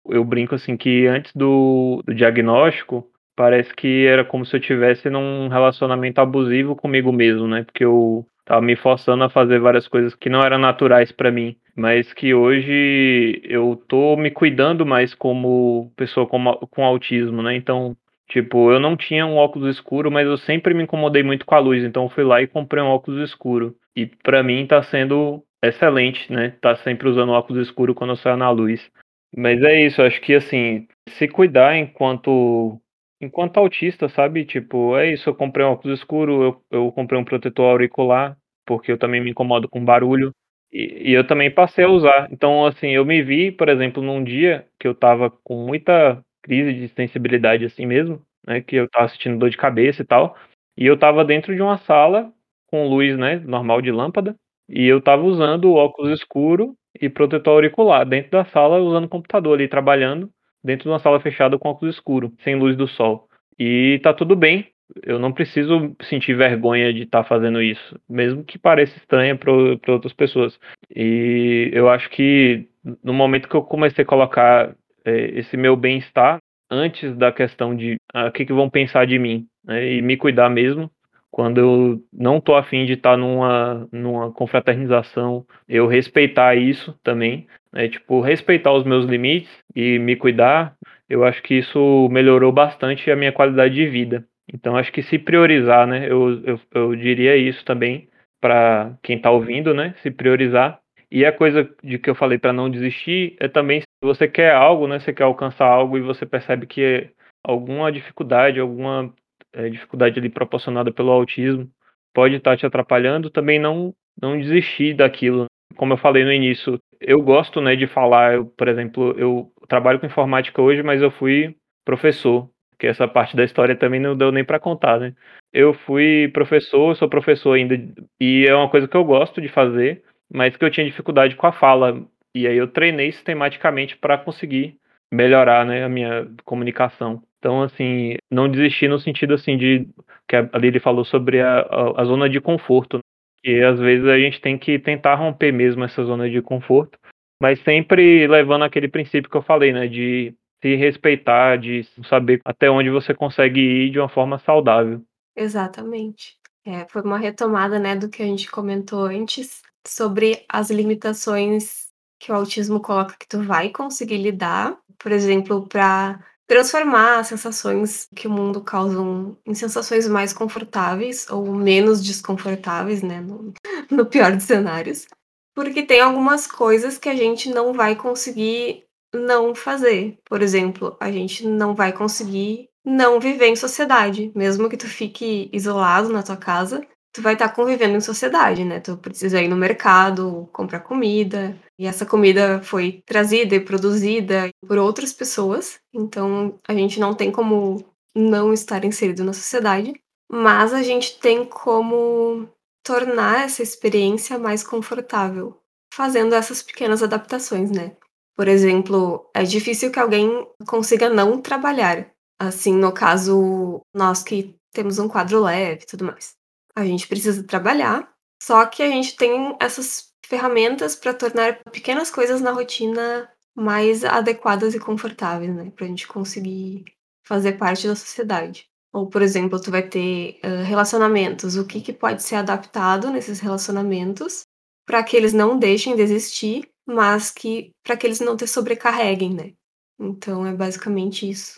Eu brinco assim que antes do, do diagnóstico parece que era como se eu tivesse num relacionamento abusivo comigo mesmo, né? Porque eu tava me forçando a fazer várias coisas que não eram naturais para mim, mas que hoje eu tô me cuidando mais como pessoa com, com autismo, né? Então, tipo, eu não tinha um óculos escuro, mas eu sempre me incomodei muito com a luz, então fui lá e comprei um óculos escuro. E para mim tá sendo excelente, né? Tá sempre usando óculos escuro quando eu saio na luz. Mas é isso, acho que assim, se cuidar enquanto enquanto autista, sabe? Tipo, é isso, eu comprei um óculos escuro, eu, eu comprei um protetor auricular, porque eu também me incomodo com barulho. E, e, eu também passei a usar. Então, assim, eu me vi, por exemplo, num dia que eu tava com muita crise de sensibilidade assim mesmo, né? Que eu tava sentindo dor de cabeça e tal. E eu tava dentro de uma sala com luz, né? Normal de lâmpada. E eu tava usando óculos escuro e protetor auricular dentro da sala, usando o computador ali, trabalhando dentro de uma sala fechada com óculos escuro, sem luz do sol. E tá tudo bem. Eu não preciso sentir vergonha de estar tá fazendo isso, mesmo que pareça estranho para outras pessoas. E eu acho que no momento que eu comecei a colocar é, esse meu bem-estar antes da questão de ah, o que, que vão pensar de mim né, e me cuidar mesmo, quando eu não tô afim de estar tá numa, numa confraternização, eu respeitar isso também, né? Tipo, respeitar os meus limites e me cuidar, eu acho que isso melhorou bastante a minha qualidade de vida. Então, acho que se priorizar, né? Eu, eu, eu diria isso também para quem está ouvindo, né? Se priorizar. E a coisa de que eu falei para não desistir é também se você quer algo, né? Você quer alcançar algo e você percebe que alguma dificuldade, alguma é, dificuldade ali proporcionada pelo autismo pode estar tá te atrapalhando, também não, não desistir daquilo. Como eu falei no início, eu gosto né, de falar, eu, por exemplo, eu trabalho com informática hoje, mas eu fui professor, que essa parte da história também não deu nem para contar, né? Eu fui professor, sou professor ainda, e é uma coisa que eu gosto de fazer, mas que eu tinha dificuldade com a fala. E aí eu treinei sistematicamente para conseguir melhorar né, a minha comunicação. Então, assim, não desistir no sentido assim de que a Lili falou sobre a, a, a zona de conforto, que às vezes a gente tem que tentar romper mesmo essa zona de conforto, mas sempre levando aquele princípio que eu falei, né, de se respeitar, de saber até onde você consegue ir de uma forma saudável. Exatamente. É, foi uma retomada, né, do que a gente comentou antes sobre as limitações que o autismo coloca que tu vai conseguir lidar, por exemplo, para transformar as sensações que o mundo causam em sensações mais confortáveis ou menos desconfortáveis, né, no, no pior dos cenários, porque tem algumas coisas que a gente não vai conseguir não fazer. Por exemplo, a gente não vai conseguir não viver em sociedade, mesmo que tu fique isolado na tua casa, tu vai estar tá convivendo em sociedade, né? Tu precisa ir no mercado, comprar comida, e essa comida foi trazida e produzida por outras pessoas, então a gente não tem como não estar inserido na sociedade, mas a gente tem como tornar essa experiência mais confortável, fazendo essas pequenas adaptações, né? Por exemplo, é difícil que alguém consiga não trabalhar. Assim, no caso, nós que temos um quadro leve e tudo mais a gente precisa trabalhar, só que a gente tem essas ferramentas para tornar pequenas coisas na rotina mais adequadas e confortáveis, né? Para a gente conseguir fazer parte da sociedade. Ou, por exemplo, tu vai ter uh, relacionamentos. O que, que pode ser adaptado nesses relacionamentos para que eles não deixem de existir, mas que para que eles não te sobrecarreguem, né? Então é basicamente isso.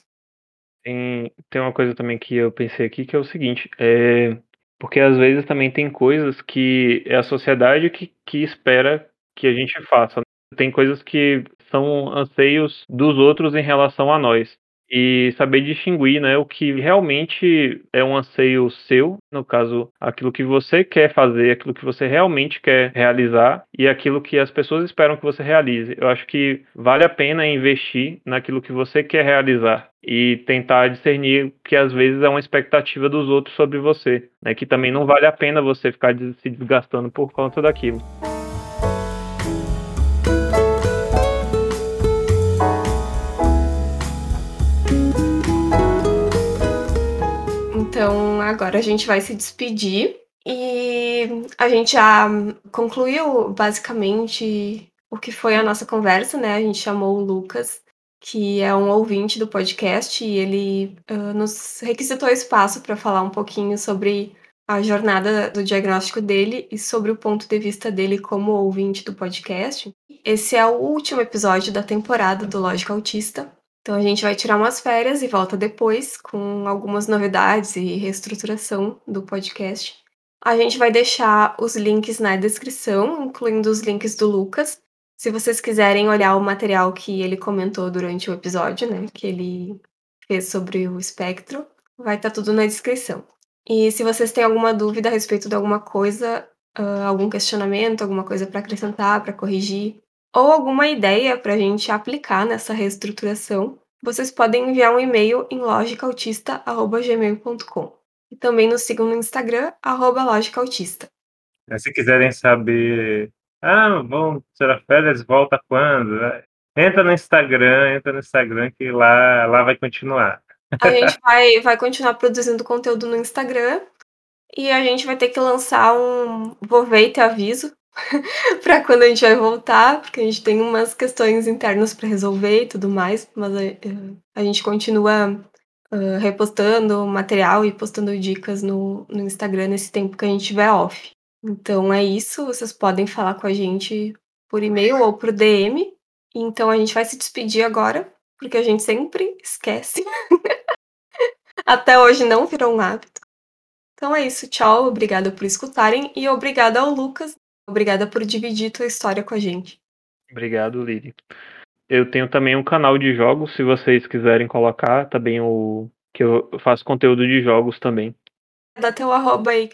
Tem, tem uma coisa também que eu pensei aqui que é o seguinte: é, porque às vezes também tem coisas que é a sociedade que, que espera que a gente faça. Tem coisas que são anseios dos outros em relação a nós. E saber distinguir né, o que realmente é um anseio seu, no caso, aquilo que você quer fazer, aquilo que você realmente quer realizar, e aquilo que as pessoas esperam que você realize. Eu acho que vale a pena investir naquilo que você quer realizar e tentar discernir que às vezes é uma expectativa dos outros sobre você, né? Que também não vale a pena você ficar se desgastando por conta daquilo. Agora a gente vai se despedir e a gente já concluiu basicamente o que foi a nossa conversa, né? A gente chamou o Lucas que é um ouvinte do podcast e ele uh, nos requisitou espaço para falar um pouquinho sobre a jornada do diagnóstico dele e sobre o ponto de vista dele como ouvinte do podcast. Esse é o último episódio da temporada do Lógica Autista. Então a gente vai tirar umas férias e volta depois com algumas novidades e reestruturação do podcast. A gente vai deixar os links na descrição, incluindo os links do Lucas. Se vocês quiserem olhar o material que ele comentou durante o episódio, né, que ele fez sobre o espectro, vai estar tá tudo na descrição. E se vocês têm alguma dúvida a respeito de alguma coisa, uh, algum questionamento, alguma coisa para acrescentar, para corrigir, ou alguma ideia para a gente aplicar nessa reestruturação, vocês podem enviar um e-mail em logicautista.gmail.com. E também nos sigam no Instagram, arroba logicautista. Se quiserem saber, ah, vamos tirar férias, volta quando? Entra no Instagram, entra no Instagram que lá, lá vai continuar. A gente vai, vai continuar produzindo conteúdo no Instagram e a gente vai ter que lançar um. Vou ver e ter aviso para quando a gente vai voltar, porque a gente tem umas questões internas para resolver e tudo mais, mas a, a gente continua uh, repostando material e postando dicas no, no Instagram nesse tempo que a gente tiver off. Então é isso, vocês podem falar com a gente por e-mail ou por DM. Então a gente vai se despedir agora, porque a gente sempre esquece. Até hoje não virou um hábito. Então é isso, tchau, obrigada por escutarem e obrigada ao Lucas, obrigada por dividir tua história com a gente. Obrigado, Lili. Eu tenho também um canal de jogos, se vocês quiserem colocar também o que eu faço conteúdo de jogos também. Dá teu arroba aí.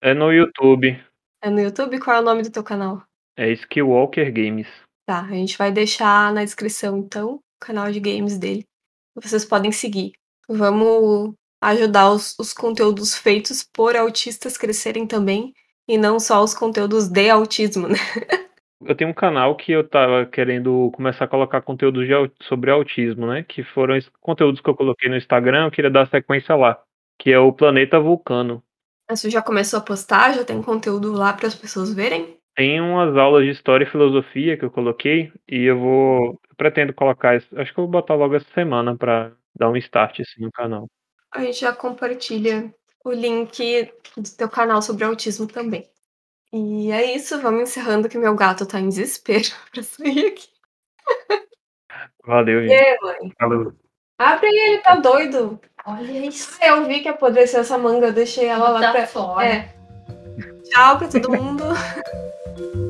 É no YouTube. É no YouTube? Qual é o nome do teu canal? É Skillwalker Games. Tá, a gente vai deixar na descrição então o canal de games dele. Vocês podem seguir. Vamos ajudar os, os conteúdos feitos por autistas crescerem também e não só os conteúdos de autismo, né? Eu tenho um canal que eu tava querendo começar a colocar conteúdo de, sobre autismo, né? Que foram os conteúdos que eu coloquei no Instagram, eu queria dar sequência lá, que é o Planeta Vulcano. Você já começou a postar? Já tem conteúdo lá para as pessoas verem? Tem umas aulas de história e filosofia que eu coloquei e eu vou eu pretendo colocar, acho que eu vou botar logo essa semana para dar um start assim no canal. A gente já compartilha o link do teu canal sobre autismo também. E é isso, vamos encerrando que meu gato tá em desespero pra sair aqui. Valeu, gente. E, mãe? Falou. Abre ele tá doido. Olha isso. Eu vi que apodreceu essa manga, eu deixei ela lá tá pra fora. É. Tchau pra todo mundo.